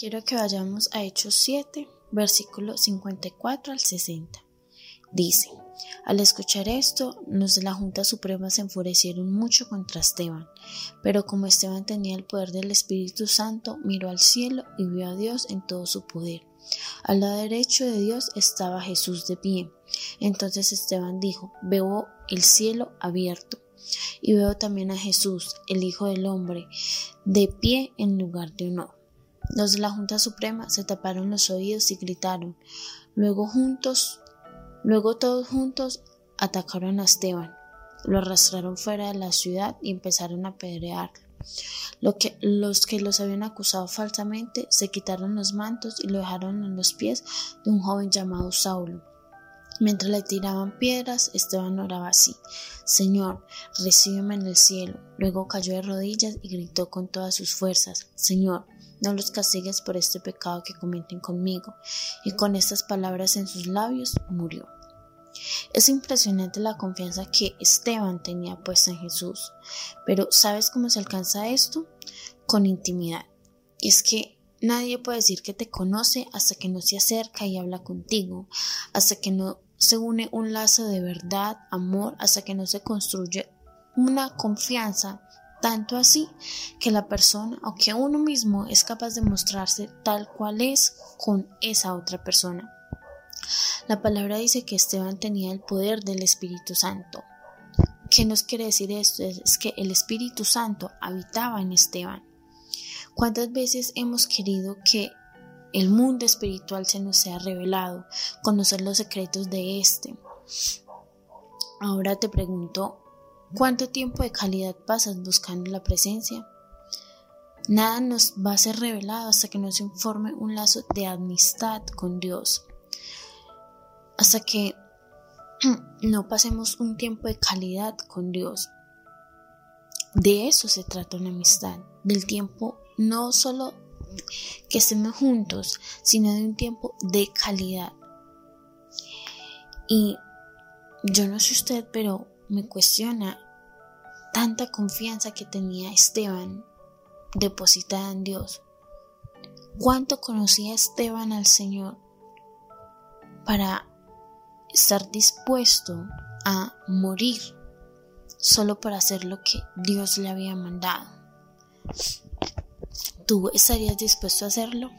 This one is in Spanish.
Quiero que vayamos a Hechos 7, versículo 54 al 60. Dice, al escuchar esto, los de la Junta Suprema se enfurecieron mucho contra Esteban, pero como Esteban tenía el poder del Espíritu Santo, miró al cielo y vio a Dios en todo su poder. Al lado derecho de Dios estaba Jesús de pie. Entonces Esteban dijo, veo el cielo abierto y veo también a Jesús, el Hijo del Hombre, de pie en lugar de honor. Los de la Junta Suprema se taparon los oídos y gritaron. Luego juntos, luego todos juntos atacaron a Esteban, lo arrastraron fuera de la ciudad y empezaron a apedrearlo. Los que los habían acusado falsamente se quitaron los mantos y lo dejaron en los pies de un joven llamado Saulo. Mientras le tiraban piedras, Esteban oraba así, Señor, recíbeme en el cielo. Luego cayó de rodillas y gritó con todas sus fuerzas, Señor, no los castigues por este pecado que cometen conmigo. Y con estas palabras en sus labios murió. Es impresionante la confianza que Esteban tenía puesta en Jesús. Pero ¿sabes cómo se alcanza esto? Con intimidad. Y es que nadie puede decir que te conoce hasta que no se acerca y habla contigo, hasta que no se une un lazo de verdad, amor, hasta que no se construye una confianza tanto así que la persona o que uno mismo es capaz de mostrarse tal cual es con esa otra persona. La palabra dice que Esteban tenía el poder del Espíritu Santo. ¿Qué nos quiere decir esto? Es que el Espíritu Santo habitaba en Esteban. ¿Cuántas veces hemos querido que el mundo espiritual se nos sea revelado, conocer los secretos de éste? Ahora te pregunto, ¿Cuánto tiempo de calidad pasas buscando la presencia? Nada nos va a ser revelado hasta que nos informe un lazo de amistad con Dios. Hasta que no pasemos un tiempo de calidad con Dios. De eso se trata una amistad, del tiempo no solo que estemos juntos, sino de un tiempo de calidad. Y yo no sé usted, pero me cuestiona tanta confianza que tenía Esteban depositada en Dios. ¿Cuánto conocía Esteban al Señor para estar dispuesto a morir solo para hacer lo que Dios le había mandado? ¿Tú estarías dispuesto a hacerlo?